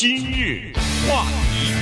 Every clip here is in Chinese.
今日话题，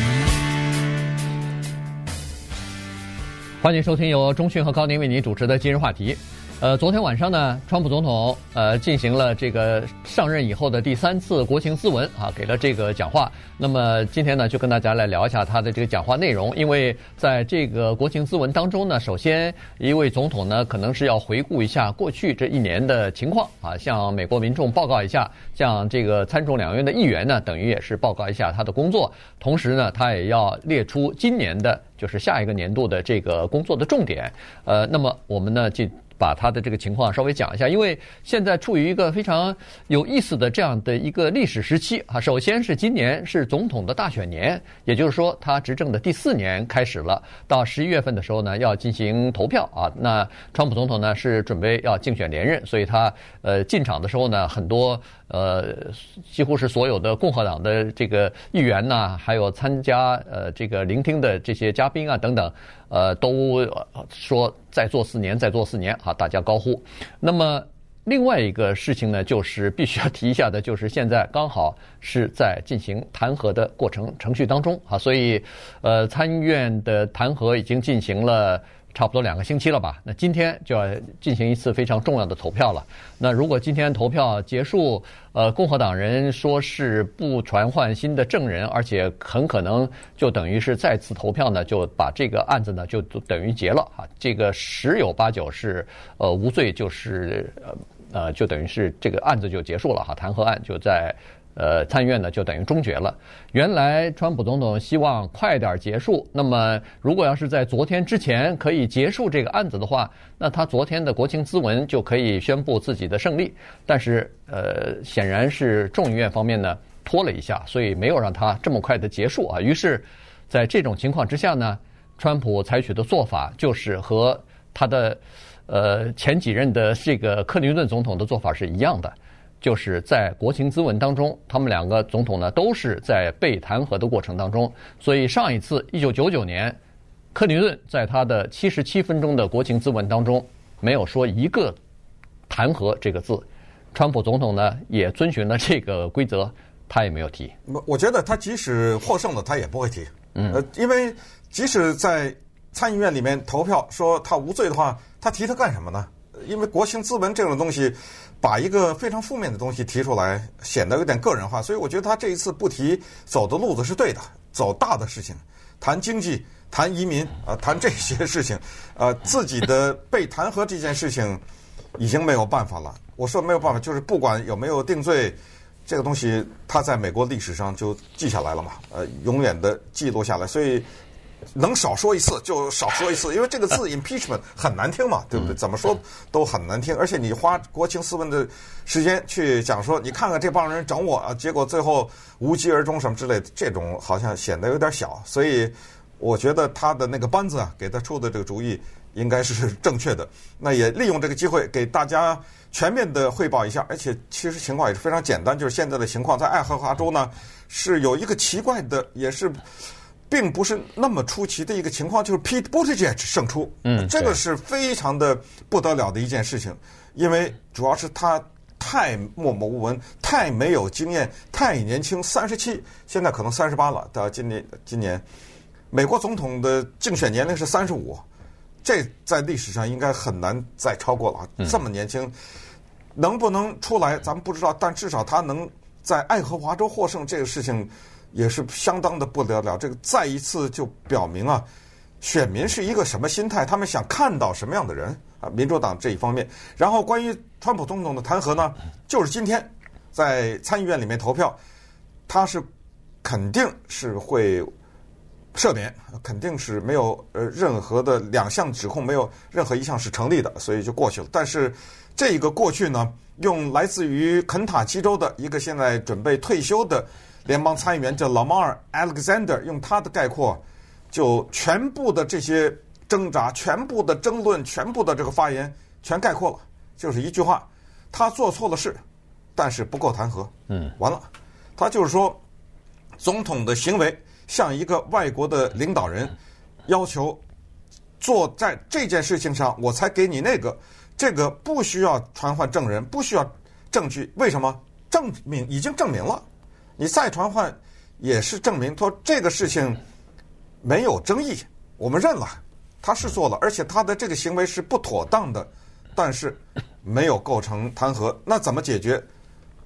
欢迎收听由中讯和高宁为您主持的今日话题。呃，昨天晚上呢，川普总统呃进行了这个上任以后的第三次国情咨文啊，给了这个讲话。那么今天呢，就跟大家来聊一下他的这个讲话内容。因为在这个国情咨文当中呢，首先一位总统呢，可能是要回顾一下过去这一年的情况啊，向美国民众报告一下，向这个参众两院的议员呢，等于也是报告一下他的工作。同时呢，他也要列出今年的，就是下一个年度的这个工作的重点。呃，那么我们呢，就。把他的这个情况稍微讲一下，因为现在处于一个非常有意思的这样的一个历史时期啊。首先是今年是总统的大选年，也就是说他执政的第四年开始了。到十一月份的时候呢，要进行投票啊。那川普总统呢是准备要竞选连任，所以他呃进场的时候呢，很多呃几乎是所有的共和党的这个议员呐，还有参加呃这个聆听的这些嘉宾啊等等。呃，都说再做四年，再做四年，啊，大家高呼。那么另外一个事情呢，就是必须要提一下的，就是现在刚好是在进行弹劾的过程程序当中啊，所以呃，参议院的弹劾已经进行了。差不多两个星期了吧？那今天就要进行一次非常重要的投票了。那如果今天投票结束，呃，共和党人说是不传唤新的证人，而且很可能就等于是再次投票呢，就把这个案子呢就等于结了啊。这个十有八九是呃无罪，就是呃呃就等于是这个案子就结束了哈，弹劾案就在。呃，参议院呢就等于终结了。原来川普总统希望快点结束，那么如果要是在昨天之前可以结束这个案子的话，那他昨天的国情咨文就可以宣布自己的胜利。但是，呃，显然是众议院方面呢拖了一下，所以没有让他这么快的结束啊。于是，在这种情况之下呢，川普采取的做法就是和他的呃前几任的这个克林顿总统的做法是一样的。就是在国情咨文当中，他们两个总统呢都是在被弹劾的过程当中，所以上一次一九九九年，克林顿在他的七十七分钟的国情咨文当中没有说一个弹劾这个字，川普总统呢也遵循了这个规则，他也没有提。我我觉得他即使获胜了，他也不会提。嗯，呃，因为即使在参议院里面投票说他无罪的话，他提他干什么呢？因为国情咨文这种东西。把一个非常负面的东西提出来，显得有点个人化，所以我觉得他这一次不提走的路子是对的，走大的事情，谈经济、谈移民啊，谈这些事情，呃，自己的被弹劾这件事情已经没有办法了。我说没有办法，就是不管有没有定罪，这个东西他在美国历史上就记下来了嘛，呃，永远的记录下来，所以。能少说一次就少说一次，因为这个字 impeachment 很难听嘛，对不对？怎么说都很难听，而且你花国情咨文的时间去讲说，你看看这帮人整我啊，结果最后无疾而终什么之类的，这种好像显得有点小。所以我觉得他的那个班子啊，给他出的这个主意应该是正确的。那也利用这个机会给大家全面的汇报一下，而且其实情况也是非常简单，就是现在的情况在爱荷华州呢是有一个奇怪的，也是。并不是那么出奇的一个情况，就是 Pete Buttigieg 胜出，嗯，这个是非常的不得了的一件事情，因为主要是他太默默无闻，太没有经验，太年轻，三十七，现在可能三十八了。到今年，今年美国总统的竞选年龄是三十五，这在历史上应该很难再超过了。这么年轻，能不能出来咱们不知道，但至少他能在爱荷华州获胜，这个事情。也是相当的不得了，这个再一次就表明啊，选民是一个什么心态，他们想看到什么样的人啊？民主党这一方面，然后关于川普总统的弹劾呢，就是今天在参议院里面投票，他是肯定是会赦免，肯定是没有呃任何的两项指控，没有任何一项是成立的，所以就过去了。但是这个过去呢，用来自于肯塔基州的一个现在准备退休的。联邦参议员叫 Lamar Alexander，用他的概括，就全部的这些挣扎、全部的争论、全部的这个发言，全概括了，就是一句话：他做错了事，但是不够弹劾。嗯，完了，他就是说，总统的行为像一个外国的领导人，要求做在这件事情上，我才给你那个，这个不需要传唤证人，不需要证据，为什么？证明已经证明了。你再传唤，也是证明说这个事情没有争议，我们认了，他是做了，而且他的这个行为是不妥当的，但是没有构成弹劾。那怎么解决？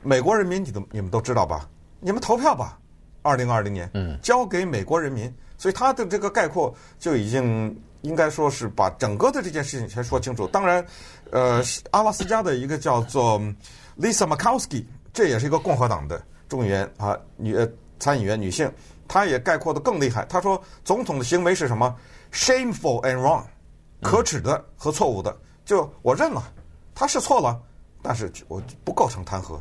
美国人民，你都你们都知道吧？你们投票吧，二零二零年，嗯，交给美国人民。所以他的这个概括就已经应该说是把整个的这件事情先说清楚。当然，呃，阿拉斯加的一个叫做 Lisa Murkowski，这也是一个共和党的众议员啊，女参议员女性，她也概括的更厉害。她说，总统的行为是什么？Shameful and wrong，可耻的和错误的。就我认了，他是错了，但是我不构成弹劾，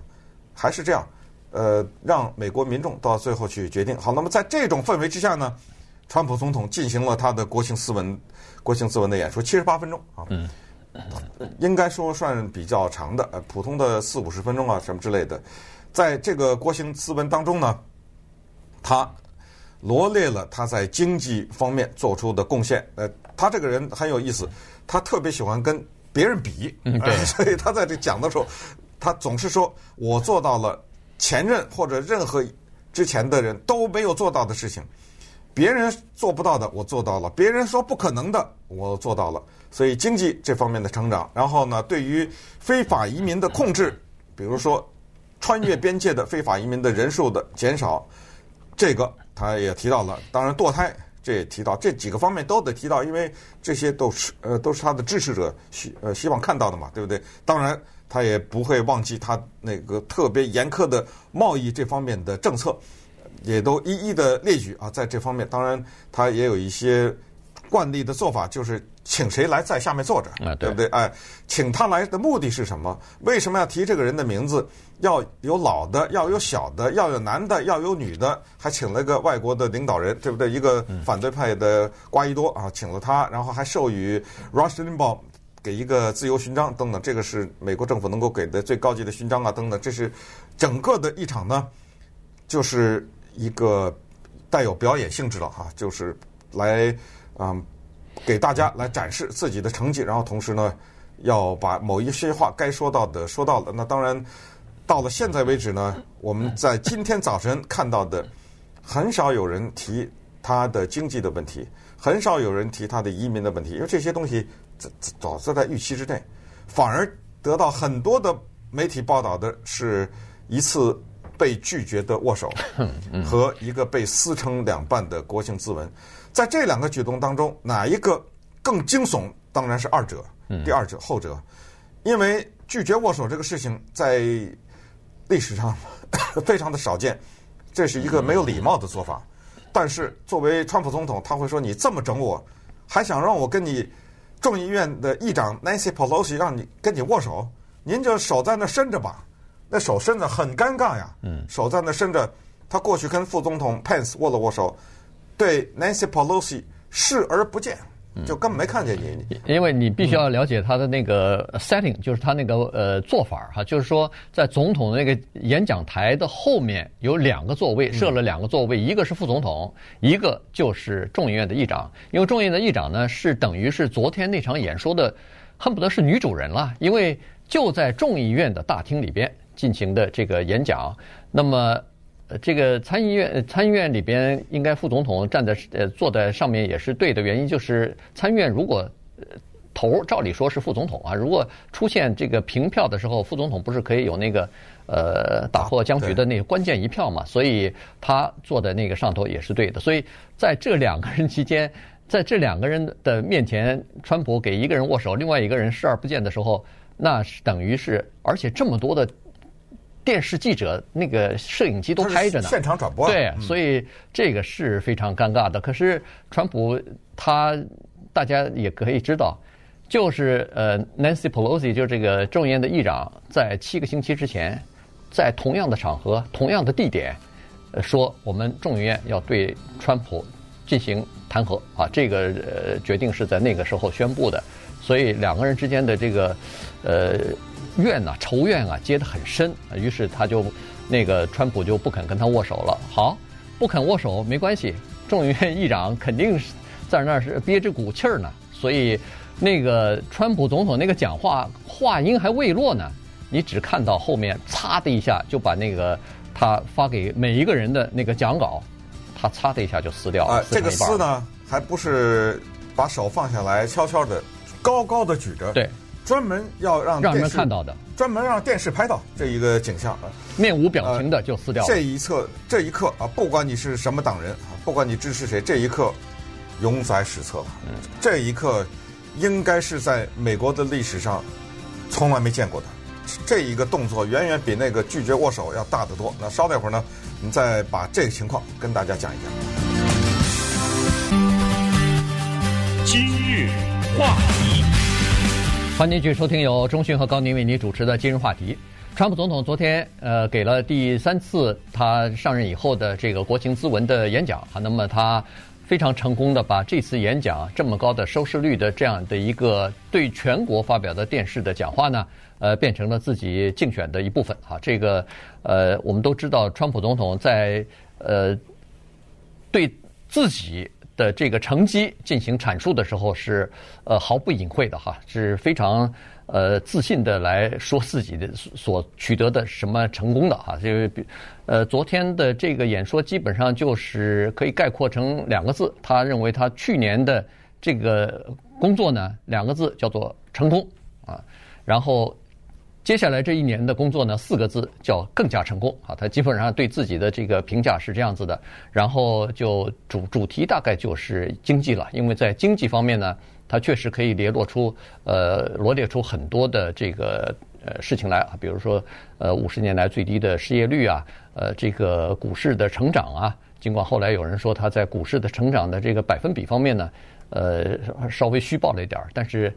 还是这样。呃，让美国民众到最后去决定。好，那么在这种氛围之下呢，川普总统进行了他的国情咨文，国情咨文的演说，七十八分钟啊，嗯，应该说算比较长的，呃，普通的四五十分钟啊，什么之类的。在这个国情咨文当中呢，他罗列了他在经济方面做出的贡献。呃，他这个人很有意思，他特别喜欢跟别人比，嗯，对，所以他在这讲的时候，他总是说我做到了。前任或者任何之前的人都没有做到的事情，别人做不到的我做到了，别人说不可能的我做到了。所以经济这方面的成长，然后呢，对于非法移民的控制，比如说穿越边界的非法移民的人数的减少，这个他也提到了。当然堕胎这也提到，这几个方面都得提到，因为这些都是呃都是他的支持者希呃希望看到的嘛，对不对？当然。他也不会忘记他那个特别严苛的贸易这方面的政策，也都一一的列举啊。在这方面，当然他也有一些惯例的做法，就是请谁来在下面坐着，对不对？哎，请他来的目的是什么？为什么要提这个人的名字？要有老的，要有小的，要有男的，要有女的，还请了个外国的领导人，对不对？一个反对派的瓜伊多啊，请了他，然后还授予 Rush Limbaugh 给一个自由勋章等等，这个是美国政府能够给的最高级的勋章啊等等，这是整个的一场呢，就是一个带有表演性质的哈，就是来嗯给大家来展示自己的成绩，然后同时呢要把某一些话该说到的说到了。那当然到了现在为止呢，我们在今天早晨看到的很少有人提他的经济的问题，很少有人提他的移民的问题，因为这些东西。早早在预期之内，反而得到很多的媒体报道的是一次被拒绝的握手，和一个被撕成两半的国情咨文。在这两个举动当中，哪一个更惊悚？当然是二者，第二者后者，因为拒绝握手这个事情在历史上 非常的少见，这是一个没有礼貌的做法。但是作为川普总统，他会说：“你这么整我，还想让我跟你？”众议院的议长 Nancy Pelosi 让你跟你握手，您就手在那伸着吧，那手伸着很尴尬呀。嗯，手在那伸着，他过去跟副总统 Pence 握了握手，对 Nancy Pelosi 视而不见。就根本没看见你，因为你必须要了解他的那个 setting，就是他那个呃做法哈，就是说在总统的那个演讲台的后面有两个座位，设了两个座位，一个是副总统，一个就是众议院的议长。因为众议院的议长呢，是等于是昨天那场演说的，恨不得是女主人了，因为就在众议院的大厅里边进行的这个演讲，那么。这个参议院参议院里边，应该副总统站在呃坐在上面也是对的原因，就是参议院如果头照理说是副总统啊，如果出现这个平票的时候，副总统不是可以有那个呃打破僵局的那个关键一票嘛？所以他坐在那个上头也是对的。所以在这两个人期间，在这两个人的面前，川普给一个人握手，另外一个人视而不见的时候，那是等于是，而且这么多的。电视记者那个摄影机都拍着呢，现场转播。对，所以这个是非常尴尬的。可是川普他大家也可以知道，就是呃，Nancy Pelosi 就这个众议院的议长，在七个星期之前，在同样的场合、同样的地点，呃，说我们众议院要对川普进行弹劾啊，这个呃决定是在那个时候宣布的。所以两个人之间的这个呃。怨呐、啊，仇怨啊，结得很深。于是他就，那个川普就不肯跟他握手了。好，不肯握手没关系，众议院议长肯定是在那儿是憋着股气儿呢。所以，那个川普总统那个讲话话音还未落呢，你只看到后面嚓的一下就把那个他发给每一个人的那个讲稿，他擦的一下就撕掉了。啊，这个撕呢，还不是把手放下来，悄悄的、高高的举着。对，专门要让让人看到的，专门让电视拍到这一个景象啊，面无表情的就撕掉了。这一侧，这一刻啊，不管你是什么党人啊，不管你支持谁，这一刻永载史册。嗯，这一刻应该是在美国的历史上从来没见过的。这一个动作远远比那个拒绝握手要大得多。那稍等一会儿呢，我们再把这个情况跟大家讲一讲。今日话题，欢迎继续收听由中讯和高宁为您主持的今日话题。川普总统昨天呃给了第三次他上任以后的这个国情咨文的演讲啊，那么他非常成功的把这次演讲这么高的收视率的这样的一个对全国发表的电视的讲话呢。呃，变成了自己竞选的一部分啊！这个，呃，我们都知道，川普总统在呃对自己的这个成绩进行阐述的时候是呃毫不隐晦的哈，是非常呃自信的来说自己的所取得的什么成功的哈。这个呃，昨天的这个演说基本上就是可以概括成两个字，他认为他去年的这个工作呢，两个字叫做成功啊，然后。接下来这一年的工作呢，四个字叫更加成功啊！他基本上对自己的这个评价是这样子的，然后就主主题大概就是经济了，因为在经济方面呢，他确实可以列落出呃罗列出很多的这个呃事情来啊，比如说呃五十年来最低的失业率啊，呃这个股市的成长啊，尽管后来有人说他在股市的成长的这个百分比方面呢，呃稍微虚报了一点儿，但是。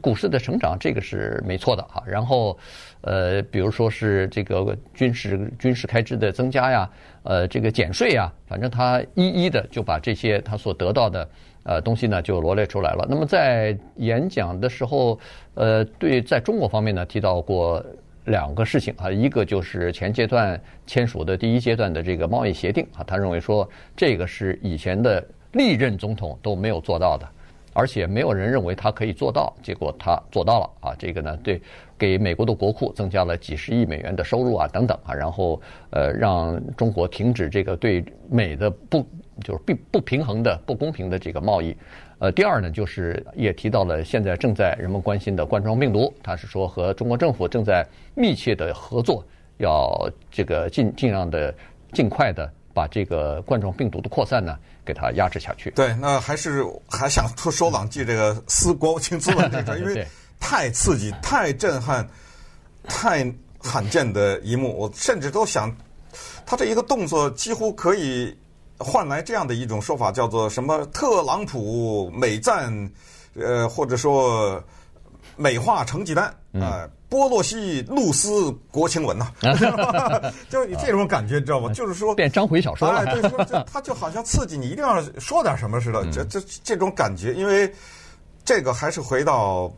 股市的成长，这个是没错的哈。然后，呃，比如说是这个军事军事开支的增加呀，呃，这个减税呀，反正他一一的就把这些他所得到的呃东西呢就罗列出来了。那么在演讲的时候，呃，对，在中国方面呢提到过两个事情啊，一个就是前阶段签署的第一阶段的这个贸易协定啊，他认为说这个是以前的历任总统都没有做到的。而且没有人认为他可以做到，结果他做到了啊！这个呢，对，给美国的国库增加了几十亿美元的收入啊，等等啊，然后呃，让中国停止这个对美的不就是不不平衡的不公平的这个贸易。呃，第二呢，就是也提到了现在正在人们关心的冠状病毒，他是说和中国政府正在密切的合作，要这个尽尽量的尽快的把这个冠状病毒的扩散呢。给它压制下去。对，那还是还想说说两句这个撕国情咨文这个，因为 太刺激、太震撼、太罕见的一幕，我甚至都想，他这一个动作几乎可以换来这样的一种说法，叫做什么特朗普美赞，呃，或者说美化成绩单啊。呃波洛西露丝国情文呐，就你这种感觉，你知道吗？就是说变章回小说了。哎，对，说他就好像刺激你，一定要说点什么似的。这这这种感觉，因为这个还是回到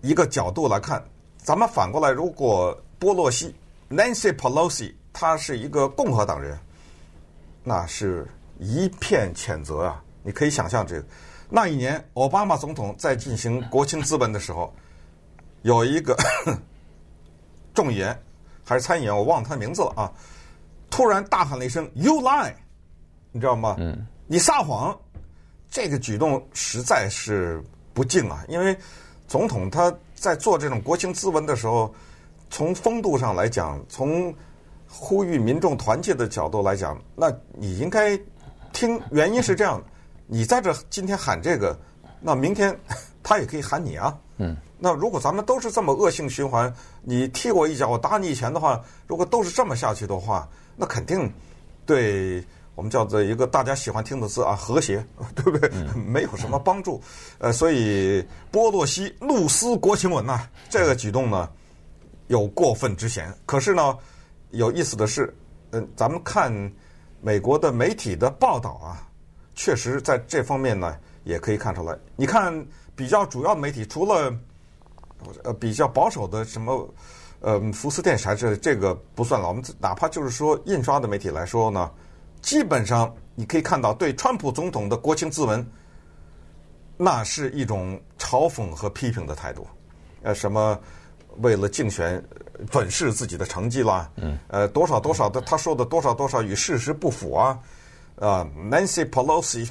一个角度来看，咱们反过来，如果波洛西 Nancy Pelosi 他是一个共和党人，那是一片谴责啊！你可以想象这个那一年奥巴马总统在进行国情咨文的时候。有一个 众议员还是参议员，我忘了他的名字了啊！突然大喊了一声 “You lie”，你知道吗？嗯，你撒谎，这个举动实在是不敬啊！因为总统他在做这种国情咨文的时候，从风度上来讲，从呼吁民众团结的角度来讲，那你应该听。原因是这样，你在这今天喊这个，那明天 他也可以喊你啊。嗯。那如果咱们都是这么恶性循环，你踢我一脚，我打你一拳的话，如果都是这么下去的话，那肯定对我们叫做一个大家喜欢听的字啊，和谐，对不对？没有什么帮助。呃，所以波洛西怒撕国情文呐，这个举动呢有过分之嫌。可是呢，有意思的是，嗯，咱们看美国的媒体的报道啊，确实在这方面呢也可以看出来。你看比较主要的媒体，除了呃，比较保守的什么，呃，福斯电视台这这个不算了。我们哪怕就是说印刷的媒体来说呢，基本上你可以看到对川普总统的国情咨文，那是一种嘲讽和批评的态度。呃，什么为了竞选粉饰自己的成绩啦，嗯，呃，多少多少的他说的多少多少与事实不符啊，啊，Nancy Pelosi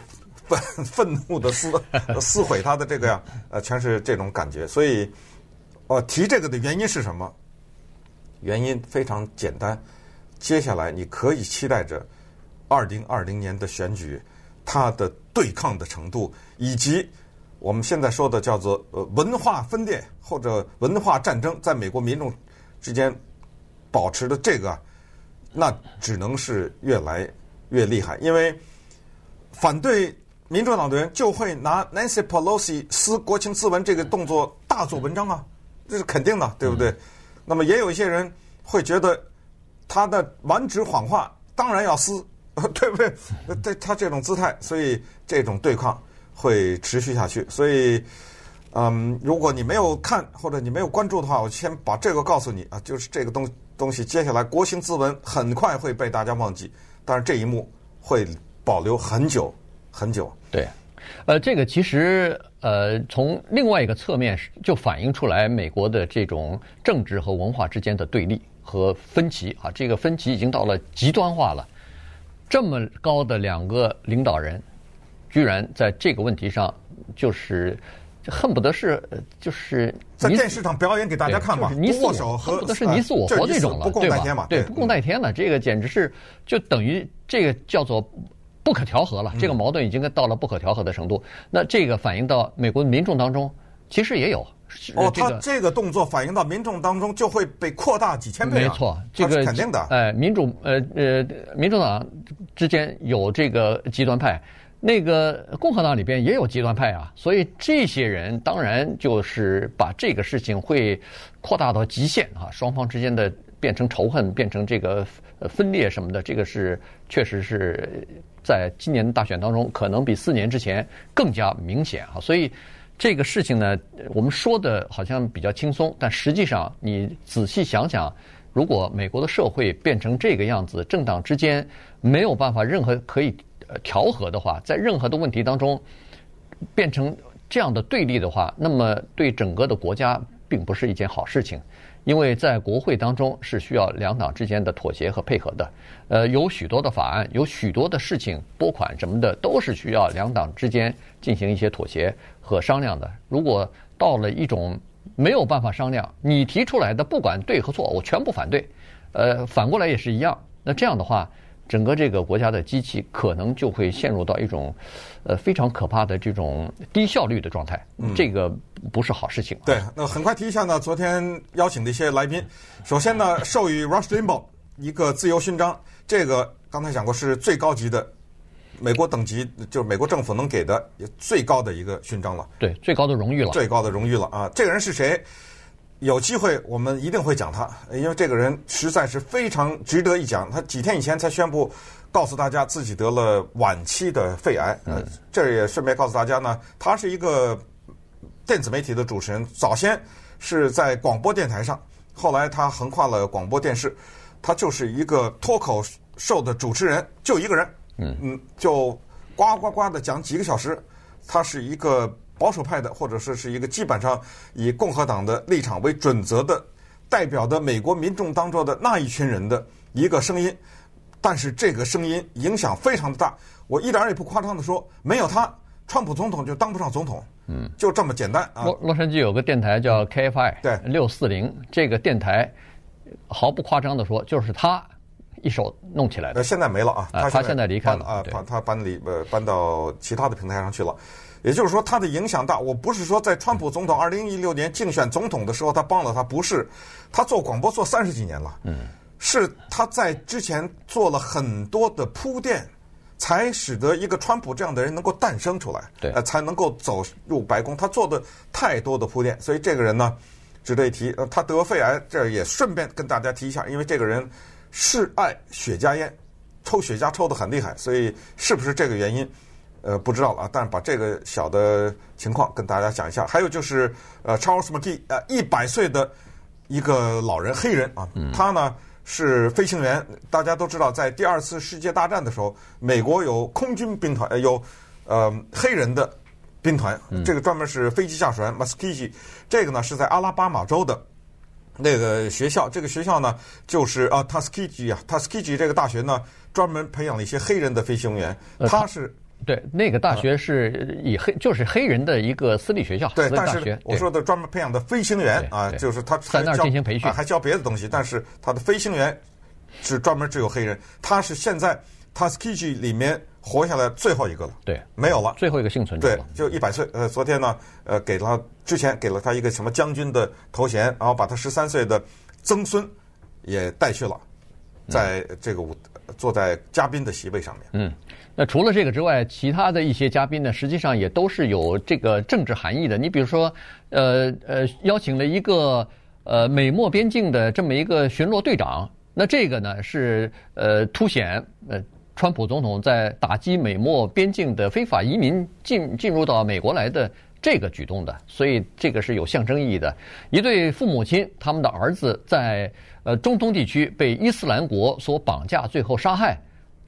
愤愤怒的撕 撕毁他的这个呀，呃，全是这种感觉。所以，我提这个的原因是什么？原因非常简单，接下来你可以期待着二零二零年的选举，它的对抗的程度以及。我们现在说的叫做呃文化分裂或者文化战争，在美国民众之间保持的这个，那只能是越来越厉害，因为反对民主党的人就会拿 Nancy Pelosi 撕国情咨文这个动作大做文章啊，这是肯定的，对不对？那么也有一些人会觉得他的完指谎话当然要撕，对不对？对 他这种姿态，所以这种对抗。会持续下去，所以，嗯，如果你没有看或者你没有关注的话，我先把这个告诉你啊，就是这个东东西，接下来国情咨文很快会被大家忘记，但是这一幕会保留很久很久。对，呃，这个其实呃，从另外一个侧面就反映出来美国的这种政治和文化之间的对立和分歧啊，这个分歧已经到了极端化了，这么高的两个领导人。居然在这个问题上，就是恨不得是就是在电视上表演给大家看嘛，就是你死我活，恨不得是你死我活这种了，对吧？对，不共戴天了，这个简直是就等于这个叫做不可调和了，这个矛盾已经到了不可调和的程度。那这个反映到美国民众当中，其实也有。哦，他这个动作反映到民众当中，就会被扩大几千倍。没错，这个是肯定的。哎，民主呃呃，民主党之间有这个极端派。那个共和党里边也有极端派啊，所以这些人当然就是把这个事情会扩大到极限啊，双方之间的变成仇恨，变成这个分裂什么的，这个是确实是在今年的大选当中可能比四年之前更加明显啊。所以这个事情呢，我们说的好像比较轻松，但实际上你仔细想想，如果美国的社会变成这个样子，政党之间没有办法任何可以。调和的话，在任何的问题当中变成这样的对立的话，那么对整个的国家并不是一件好事情，因为在国会当中是需要两党之间的妥协和配合的。呃，有许多的法案，有许多的事情，拨款什么的，都是需要两党之间进行一些妥协和商量的。如果到了一种没有办法商量，你提出来的不管对和错，我全部反对。呃，反过来也是一样。那这样的话。整个这个国家的机器可能就会陷入到一种，呃，非常可怕的这种低效率的状态。嗯，这个不是好事情。对，那很快提一下呢，昨天邀请的一些来宾，首先呢，授予 Rush Limbaugh 一个自由勋章，这个刚才讲过是最高级的美国等级，就是美国政府能给的最高的一个勋章了。对，最高的荣誉了。最高的荣誉了啊！这个人是谁？有机会我们一定会讲他，因为这个人实在是非常值得一讲。他几天以前才宣布，告诉大家自己得了晚期的肺癌。嗯，这也顺便告诉大家呢，他是一个电子媒体的主持人，早先是在广播电台上，后来他横跨了广播电视，他就是一个脱口秀的主持人，就一个人，嗯嗯，就呱呱呱的讲几个小时，他是一个。保守派的，或者是是一个基本上以共和党的立场为准则的，代表的美国民众当中的那一群人的一个声音，但是这个声音影响非常的大。我一点也不夸张的说，没有他，川普总统就当不上总统。嗯，就这么简单啊。洛洛杉矶有个电台叫 KFI，对，六四零这个电台，毫不夸张的说，就是他一手弄起来的。现在没了啊，他他现在离开了啊，他他搬离呃搬到其他的平台上去了。也就是说，他的影响大。我不是说在川普总统二零一六年竞选总统的时候他帮了他，不是。他做广播做三十几年了，嗯，是他在之前做了很多的铺垫，才使得一个川普这样的人能够诞生出来，对，呃，才能够走入白宫。他做的太多的铺垫，所以这个人呢，值得一提。呃，他得肺癌，这也顺便跟大家提一下，因为这个人是爱雪茄烟，抽雪茄抽得很厉害，所以是不是这个原因？呃，不知道了啊，但是把这个小的情况跟大家讲一下。还有就是，呃，Charles McKee，呃，一百岁的一个老人，黑人啊，他呢是飞行员。大家都知道，在第二次世界大战的时候，美国有空军兵团，有呃黑人的兵团，这个专门是飞机驾驶员 Muskie，这个呢是在阿拉巴马州的那个学校，这个学校呢，就是啊，Tuskegee 啊，Tuskegee 这个大学呢，专门培养了一些黑人的飞行员。他是对那个大学是以黑就是黑人的一个私立学校。对，但是我说的专门培养的飞行员啊，就是他在那儿进行培训，还教别的东西。但是他的飞行员是专门只有黑人。他是现在 Tuskegee 里面活下来最后一个了。对，没有了，最后一个幸存者。对，就一百岁。呃，昨天呢，呃，给了之前给了他一个什么将军的头衔，然后把他十三岁的。曾孙也带去了，在这个坐在嘉宾的席位上面。嗯，那除了这个之外，其他的一些嘉宾呢，实际上也都是有这个政治含义的。你比如说，呃呃，邀请了一个呃美墨边境的这么一个巡逻队长，那这个呢是呃凸显呃川普总统在打击美墨边境的非法移民进进入到美国来的。这个举动的，所以这个是有象征意义的。一对父母亲，他们的儿子在呃中东地区被伊斯兰国所绑架，最后杀害。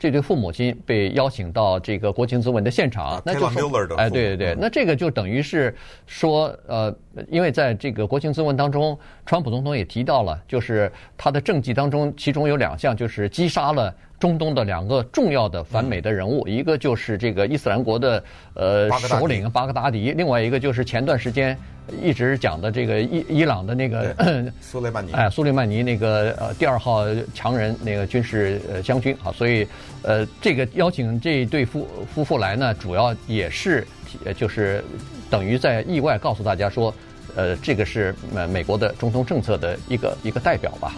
这对父母亲被邀请到这个国情咨文的现场，那就是哎，对对对，那这个就等于是说，呃，因为在这个国情咨文当中，川普总统也提到了，就是他的政绩当中，其中有两项就是击杀了中东的两个重要的反美的人物，一个就是这个伊斯兰国的呃首领巴格达迪，另外一个就是前段时间。一直讲的这个伊伊朗的那个 苏雷曼尼，哎，苏雷曼尼那个呃第二号强人那个军事呃将军啊，所以呃这个邀请这对夫夫妇来呢，主要也是就是等于在意外告诉大家说，呃这个是呃美国的中东政策的一个一个代表吧。